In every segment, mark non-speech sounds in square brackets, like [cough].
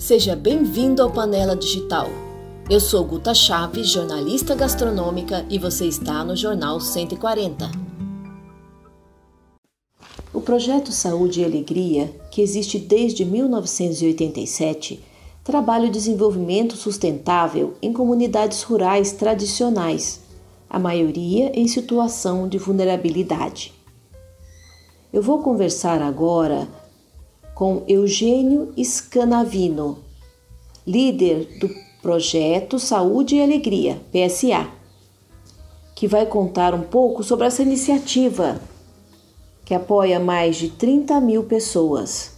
Seja bem-vindo ao Panela Digital. Eu sou Guta Chaves, jornalista gastronômica, e você está no Jornal 140. O projeto Saúde e Alegria, que existe desde 1987, trabalha o desenvolvimento sustentável em comunidades rurais tradicionais, a maioria em situação de vulnerabilidade. Eu vou conversar agora com Eugênio Scanavino, líder do projeto Saúde e Alegria, PSA, que vai contar um pouco sobre essa iniciativa que apoia mais de 30 mil pessoas.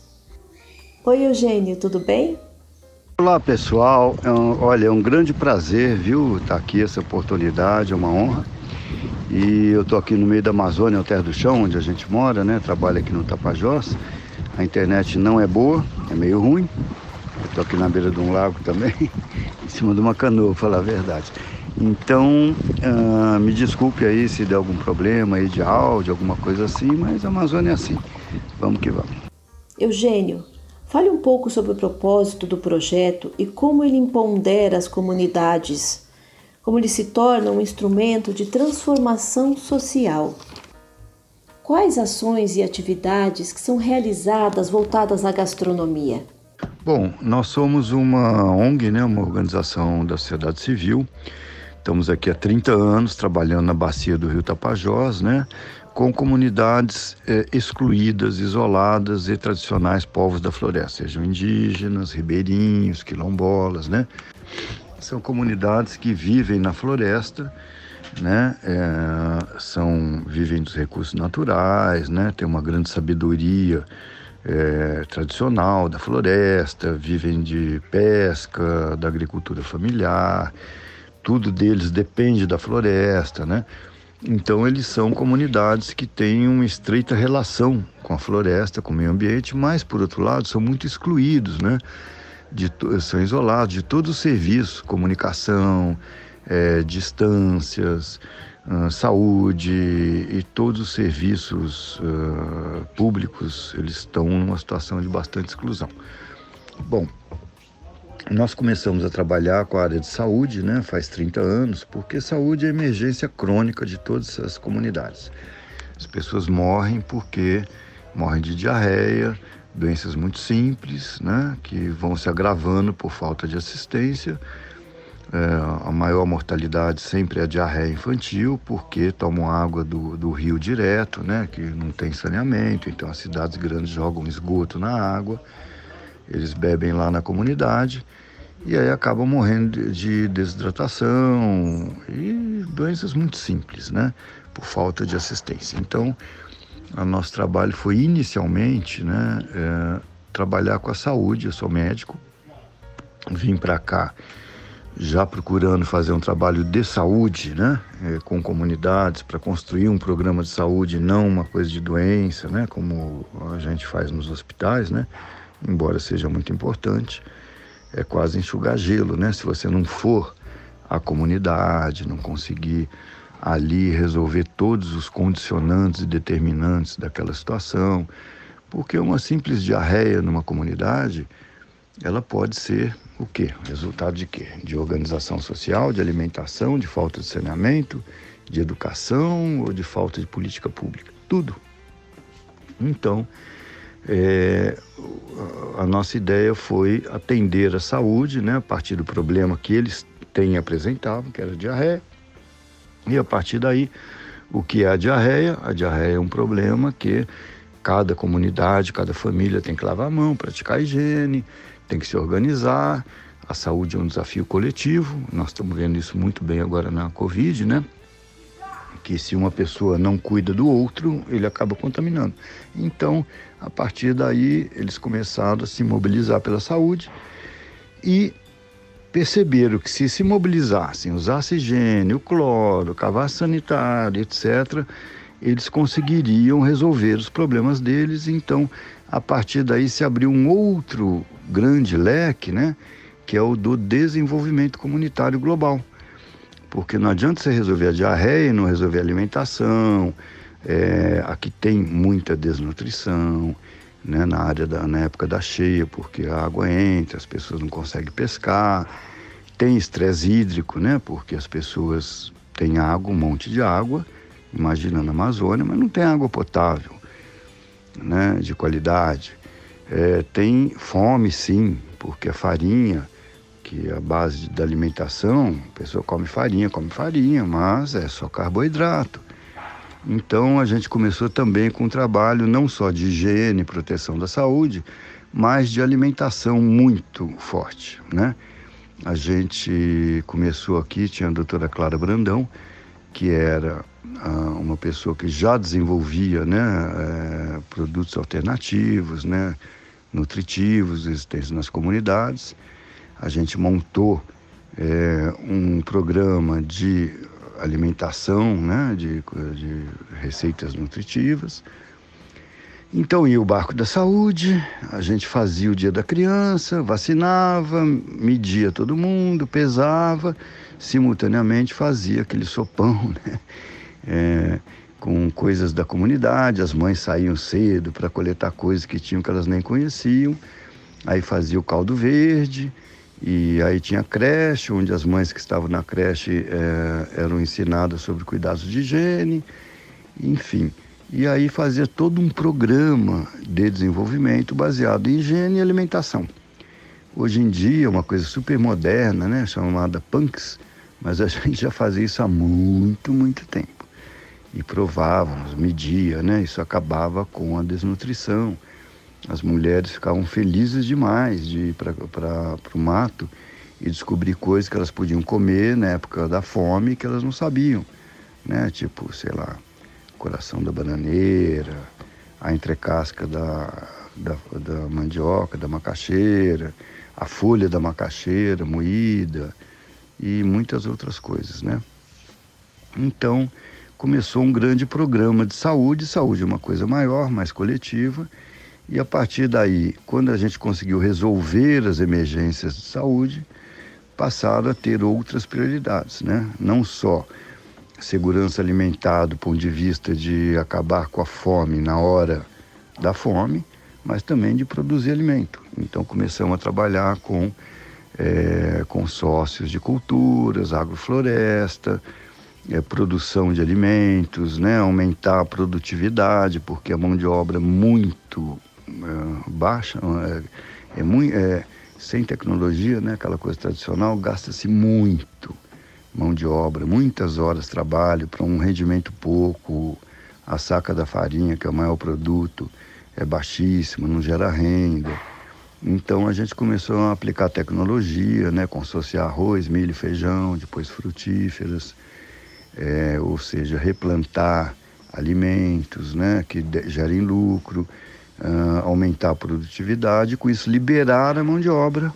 Oi, Eugênio, tudo bem? Olá, pessoal. É um, olha, é um grande prazer, viu, estar tá aqui, essa oportunidade, é uma honra. E eu estou aqui no meio da Amazônia, o Terra do Chão, onde a gente mora, né? Trabalho aqui no Tapajós. A internet não é boa, é meio ruim. Eu estou aqui na beira de um lago também, [laughs] em cima de uma canoa, falar a verdade. Então, uh, me desculpe aí se der algum problema aí de áudio, alguma coisa assim, mas a Amazônia é assim. Vamos que vamos. Eugênio, fale um pouco sobre o propósito do projeto e como ele empodera as comunidades, como ele se torna um instrumento de transformação social. Quais ações e atividades que são realizadas voltadas à gastronomia? Bom, nós somos uma ONG, né, uma organização da sociedade civil. Estamos aqui há 30 anos trabalhando na bacia do Rio Tapajós, né, com comunidades é, excluídas, isoladas e tradicionais povos da floresta, sejam indígenas, ribeirinhos, quilombolas, né? São comunidades que vivem na floresta né? É, são, vivem dos recursos naturais, né? Tem uma grande sabedoria é, tradicional da floresta, vivem de pesca, da agricultura familiar, tudo deles depende da floresta, né? Então eles são comunidades que têm uma estreita relação com a floresta, com o meio ambiente, mas por outro lado são muito excluídos, né? De, são isolados de todo o serviço, comunicação, é, distâncias, uh, saúde e todos os serviços uh, públicos, eles estão numa situação de bastante exclusão. Bom, nós começamos a trabalhar com a área de saúde, né, faz 30 anos, porque saúde é emergência crônica de todas as comunidades. As pessoas morrem porque morrem de diarreia, doenças muito simples, né, que vão se agravando por falta de assistência é, a maior mortalidade sempre é a diarreia infantil, porque tomam água do, do rio direto, né, que não tem saneamento, então as cidades grandes jogam esgoto na água, eles bebem lá na comunidade e aí acabam morrendo de desidratação e doenças muito simples, né, por falta de assistência. Então, o nosso trabalho foi inicialmente, né, é, trabalhar com a saúde. Eu sou médico, vim para cá já procurando fazer um trabalho de saúde, né, é, com comunidades para construir um programa de saúde, não uma coisa de doença, né, como a gente faz nos hospitais, né, embora seja muito importante, é quase enxugar gelo, né, se você não for à comunidade, não conseguir ali resolver todos os condicionantes e determinantes daquela situação, porque uma simples diarreia numa comunidade, ela pode ser o quê? Resultado de quê? De organização social, de alimentação, de falta de saneamento, de educação ou de falta de política pública. Tudo. Então, é, a nossa ideia foi atender a saúde, né, a partir do problema que eles têm apresentado, que era diarreia. E a partir daí, o que é a diarreia? A diarreia é um problema que cada comunidade, cada família tem que lavar a mão, praticar a higiene, tem que se organizar. A saúde é um desafio coletivo, nós estamos vendo isso muito bem agora na Covid, né? Que se uma pessoa não cuida do outro, ele acaba contaminando. Então, a partir daí, eles começaram a se mobilizar pela saúde e perceberam que se se mobilizassem, usassem higiene, o cloro, cavaço sanitário, etc., eles conseguiriam resolver os problemas deles. Então, a partir daí se abriu um outro grande leque, né, que é o do desenvolvimento comunitário global. Porque não adianta você resolver a diarreia e não resolver a alimentação. É, aqui tem muita desnutrição, né, na área da, na época da cheia, porque a água entra, as pessoas não conseguem pescar. Tem estresse hídrico, né, porque as pessoas têm água, um monte de água, imagina na Amazônia, mas não tem água potável, né, de qualidade. É, tem fome, sim, porque a farinha, que é a base da alimentação, a pessoa come farinha, come farinha, mas é só carboidrato. Então a gente começou também com um trabalho não só de higiene proteção da saúde, mas de alimentação muito forte, né? A gente começou aqui, tinha a doutora Clara Brandão, que era uma pessoa que já desenvolvia né, é, produtos alternativos, né, nutritivos, existentes nas comunidades. A gente montou é, um programa de alimentação, né, de, de receitas nutritivas. Então ia o barco da saúde, a gente fazia o dia da criança, vacinava, media todo mundo, pesava, simultaneamente fazia aquele sopão, [laughs] né? É, com coisas da comunidade, as mães saíam cedo para coletar coisas que tinham que elas nem conheciam, aí fazia o caldo verde, e aí tinha creche, onde as mães que estavam na creche é, eram ensinadas sobre cuidados de higiene, enfim. E aí fazia todo um programa de desenvolvimento baseado em higiene e alimentação. Hoje em dia, uma coisa super moderna, né, chamada punks, mas a [laughs] gente já fazia isso há muito, muito tempo. E provávamos, media, né? Isso acabava com a desnutrição as mulheres ficavam felizes demais de ir para o mato e descobrir coisas que elas podiam comer na época da fome que elas não sabiam, né? Tipo, sei lá, coração da bananeira, a entrecasca da, da, da mandioca, da macaxeira, a folha da macaxeira moída e muitas outras coisas, né? Então, começou um grande programa de saúde, saúde é uma coisa maior, mais coletiva, e a partir daí, quando a gente conseguiu resolver as emergências de saúde, passaram a ter outras prioridades, né? Não só segurança alimentar do ponto de vista de acabar com a fome na hora da fome, mas também de produzir alimento. Então começamos a trabalhar com é, consórcios de culturas, agrofloresta, é, produção de alimentos, né? aumentar a produtividade, porque a mão de obra é muito é, baixa, é, é muito, é, sem tecnologia, né, aquela coisa tradicional, gasta-se muito mão de obra, muitas horas de trabalho para um rendimento pouco. A saca da farinha, que é o maior produto, é baixíssima, não gera renda. Então a gente começou a aplicar tecnologia, né, consociar arroz, milho, feijão, depois frutíferas, é, ou seja, replantar alimentos né, que gerem lucro uh, aumentar a produtividade, com isso liberar a mão de obra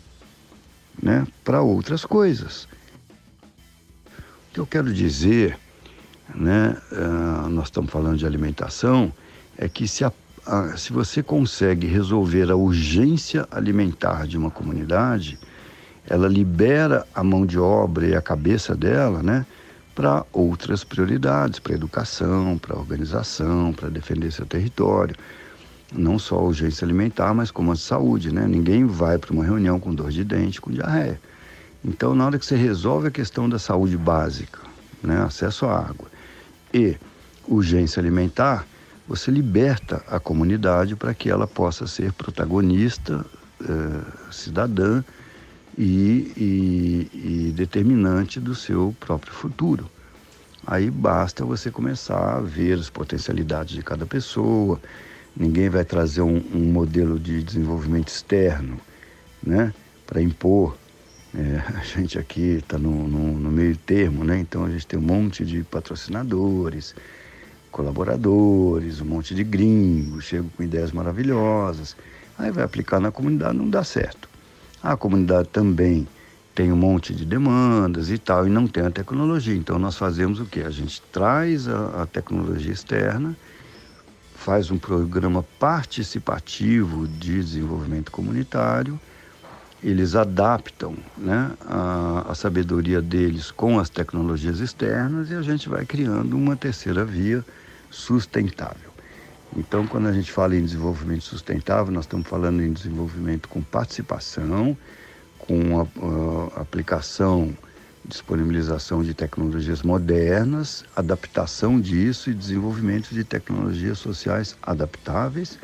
né, para outras coisas. O que eu quero dizer, né, uh, nós estamos falando de alimentação, é que se, a, a, se você consegue resolver a urgência alimentar de uma comunidade, ela libera a mão de obra e a cabeça dela, né, para outras prioridades, para educação, para organização, para defender seu território não só a urgência alimentar, mas como a saúde, né? Ninguém vai para uma reunião com dor de dente, com diarreia. Então, na hora que você resolve a questão da saúde básica, né? acesso à água e urgência alimentar, você liberta a comunidade para que ela possa ser protagonista, eh, cidadã e, e, e determinante do seu próprio futuro. Aí basta você começar a ver as potencialidades de cada pessoa, Ninguém vai trazer um, um modelo de desenvolvimento externo, né, para impor. É, a gente aqui está no, no, no, meio termo, né? Então a gente tem um monte de patrocinadores, colaboradores, um monte de gringos, chegam com ideias maravilhosas. Aí vai aplicar na comunidade, não dá certo. A comunidade também tem um monte de demandas e tal, e não tem a tecnologia. Então nós fazemos o quê? A gente traz a, a tecnologia externa faz um programa participativo de desenvolvimento comunitário, eles adaptam né, a, a, sabedoria deles com as tecnologias externas e a gente vai criando uma terceira via sustentável. Então, quando a gente fala em desenvolvimento sustentável, nós estamos falando em desenvolvimento com participação, com a, a aplicação, disponibilização de tecnologias modernas, adaptação disso e desenvolvimento de tecnologias sociais adaptáveis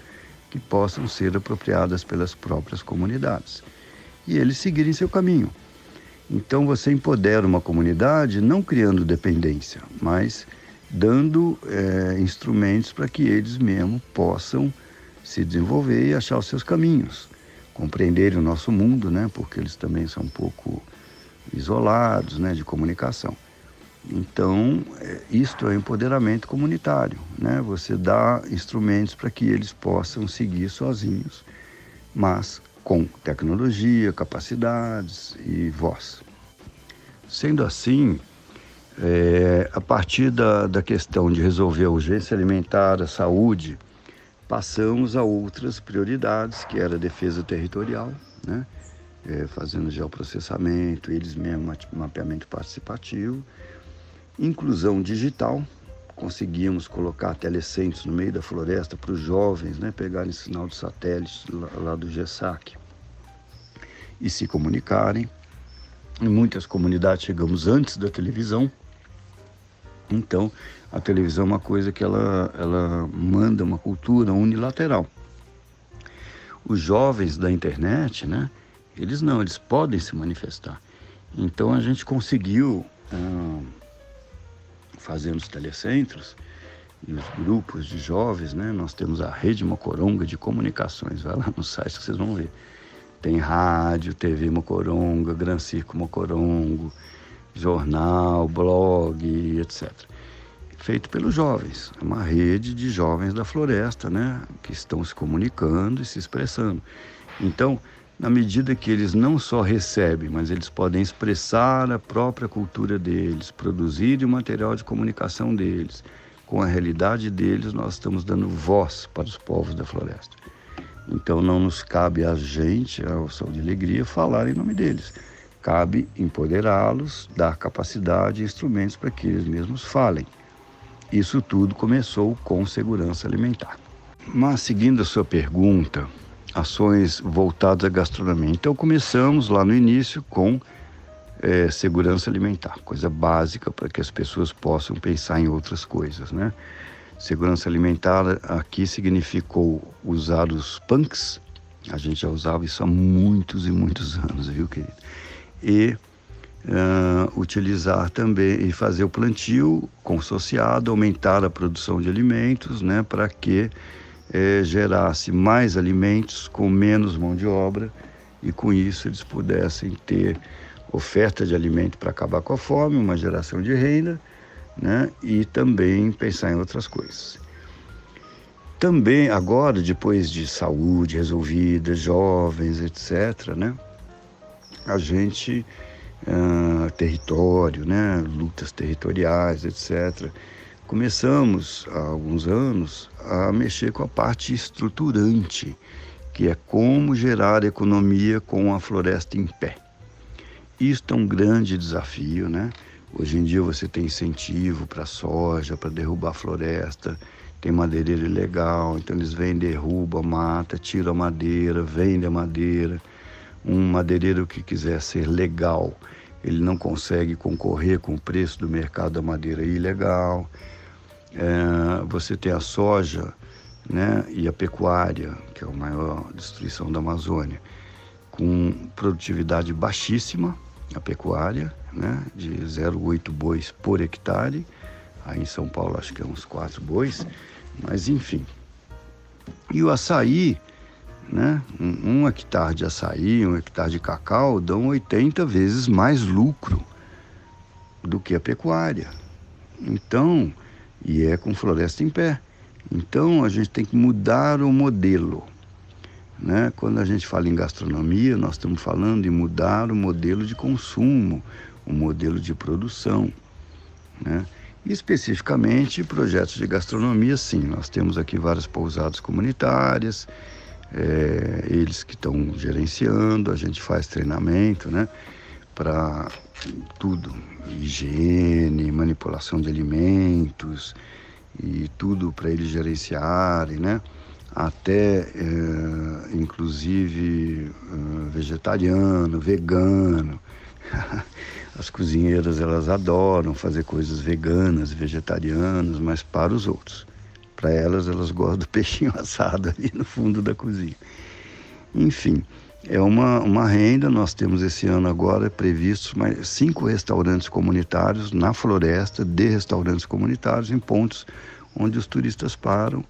que possam ser apropriadas pelas próprias comunidades e eles seguirem seu caminho. Então você empodera uma comunidade não criando dependência, mas dando é, instrumentos para que eles mesmos possam se desenvolver e achar os seus caminhos, compreenderem o nosso mundo, né? Porque eles também são um pouco isolados, né? De comunicação. Então, é, isto é empoderamento comunitário, né? Você dá instrumentos para que eles possam seguir sozinhos, mas com tecnologia, capacidades e voz. Sendo assim, é, a partir da, da questão de resolver a urgência alimentar, a saúde, passamos a outras prioridades, que era a defesa territorial, né? É, fazendo geoprocessamento, eles mesmos mapeamento participativo, inclusão digital, conseguimos colocar telecentros no meio da floresta para os jovens né, pegarem sinal de satélite lá, lá do GESAC e se comunicarem. Em muitas comunidades chegamos antes da televisão, então a televisão é uma coisa que ela, ela manda uma cultura unilateral. Os jovens da internet, né, eles não, eles podem se manifestar. Então a gente conseguiu. Ah, fazendo os telecentros e os grupos de jovens, né? Nós temos a Rede Mocoronga de Comunicações, vai lá no site que vocês vão ver. Tem rádio, TV Mocoronga, Gran Circo Mocorongo, jornal, blog, etc. Feito pelos jovens, é uma rede de jovens da floresta, né? Que estão se comunicando e se expressando. Então, na medida que eles não só recebem, mas eles podem expressar a própria cultura deles, produzir o material de comunicação deles, com a realidade deles, nós estamos dando voz para os povos da floresta. Então não nos cabe a gente, ao Sol de Alegria, falar em nome deles. Cabe empoderá-los, dar capacidade e instrumentos para que eles mesmos falem. Isso tudo começou com segurança alimentar. Mas seguindo a sua pergunta, ações voltadas à gastronomia. Então começamos lá no início com é, segurança alimentar, coisa básica para que as pessoas possam pensar em outras coisas, né? Segurança alimentar aqui significou usar os punks, a gente já usava isso há muitos e muitos anos, viu, querido? E uh, utilizar também e fazer o plantio consociado, aumentar a produção de alimentos, né, para que é, gerasse mais alimentos com menos mão de obra e com isso eles pudessem ter oferta de alimento para acabar com a fome, uma geração de renda, né? E também pensar em outras coisas. Também agora, depois de saúde resolvida, jovens, etc., né? A gente uh, território, né? Lutas territoriais, etc começamos há alguns anos a mexer com a parte estruturante, que é como gerar economia com a floresta em pé. Isso é um grande desafio, né? Hoje em dia você tem incentivo para soja, para derrubar a floresta, tem madeireiro ilegal, então eles vêm, derrubam, mata, tiram a madeira, vendem a madeira. Um madeireiro que quiser ser legal, ele não consegue concorrer com o preço do mercado da madeira ilegal. É, você tem a soja né, e a pecuária, que é a maior destruição da Amazônia, com produtividade baixíssima, a pecuária, né, de 0,8 bois por hectare. Aí em São Paulo acho que é uns 4 bois, mas enfim. E o açaí, né, um, um hectare de açaí, um hectare de cacau dão 80 vezes mais lucro do que a pecuária. Então, e é com floresta em pé. Então a gente tem que mudar o modelo. Né? Quando a gente fala em gastronomia, nós estamos falando em mudar o modelo de consumo, o modelo de produção. Né? E especificamente projetos de gastronomia, sim. Nós temos aqui várias pousadas comunitárias, é, eles que estão gerenciando, a gente faz treinamento, né? para tudo, higiene, manipulação de alimentos e tudo para eles gerenciarem, né? Até é, inclusive é, vegetariano, vegano. [laughs] As cozinheiras elas adoram fazer coisas veganas, vegetarianas, mas para os outros. Para elas, elas gostam do peixinho [laughs] assado ali no fundo da cozinha. Enfim, é uma, uma renda. Nós temos esse ano agora previstos mais cinco restaurantes comunitários na floresta, de restaurantes comunitários, em pontos onde os turistas param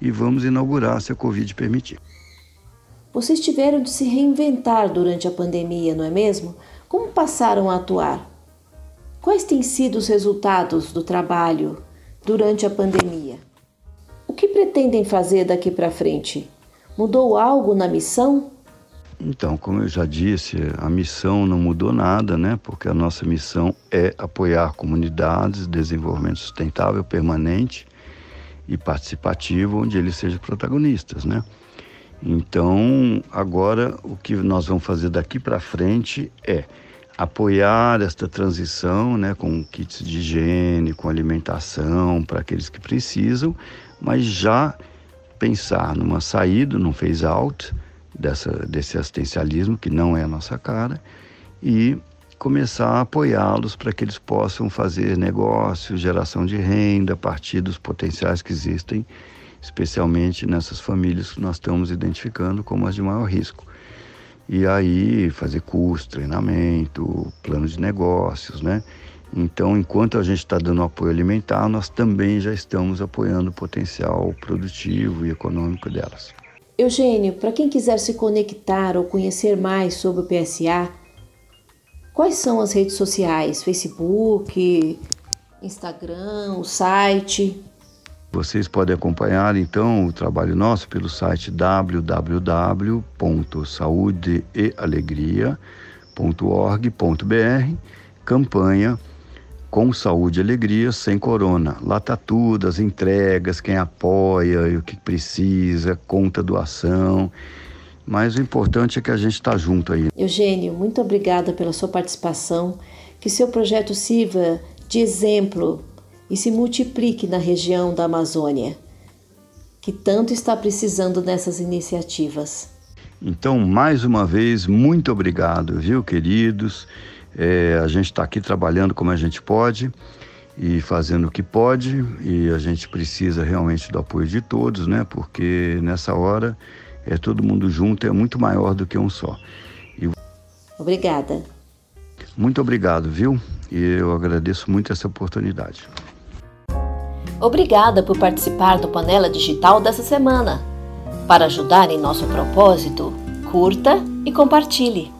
e vamos inaugurar se a Covid permitir. Vocês tiveram de se reinventar durante a pandemia, não é mesmo? Como passaram a atuar? Quais têm sido os resultados do trabalho durante a pandemia? Que pretendem fazer daqui para frente? Mudou algo na missão? Então, como eu já disse, a missão não mudou nada, né? Porque a nossa missão é apoiar comunidades, desenvolvimento sustentável permanente e participativo, onde eles sejam protagonistas, né? Então, agora o que nós vamos fazer daqui para frente é apoiar esta transição, né, com kits de higiene, com alimentação para aqueles que precisam, mas já pensar numa saída, num phase out dessa, desse assistencialismo que não é a nossa cara e começar a apoiá-los para que eles possam fazer negócios, geração de renda partir dos potenciais que existem especialmente nessas famílias que nós estamos identificando como as de maior risco. E aí fazer curso, treinamento, plano de negócios, né? Então, enquanto a gente está dando apoio alimentar, nós também já estamos apoiando o potencial produtivo e econômico delas. Eugênio, para quem quiser se conectar ou conhecer mais sobre o PSA, quais são as redes sociais? Facebook, Instagram, o site? Vocês podem acompanhar então o trabalho nosso pelo site www.saudeealegria.org.br, campanha com saúde e alegria sem corona. Lá tá tudo, as entregas, quem apoia, o que precisa, conta doação. Mas o importante é que a gente está junto aí. Eugênio, muito obrigada pela sua participação. Que seu projeto sirva de exemplo e se multiplique na região da Amazônia, que tanto está precisando dessas iniciativas. Então, mais uma vez, muito obrigado, viu, queridos? É, a gente está aqui trabalhando como a gente pode e fazendo o que pode, e a gente precisa realmente do apoio de todos, né? Porque nessa hora é todo mundo junto, é muito maior do que um só. E... Obrigada. Muito obrigado, viu? E eu agradeço muito essa oportunidade. Obrigada por participar do Panela Digital dessa semana. Para ajudar em nosso propósito, curta e compartilhe.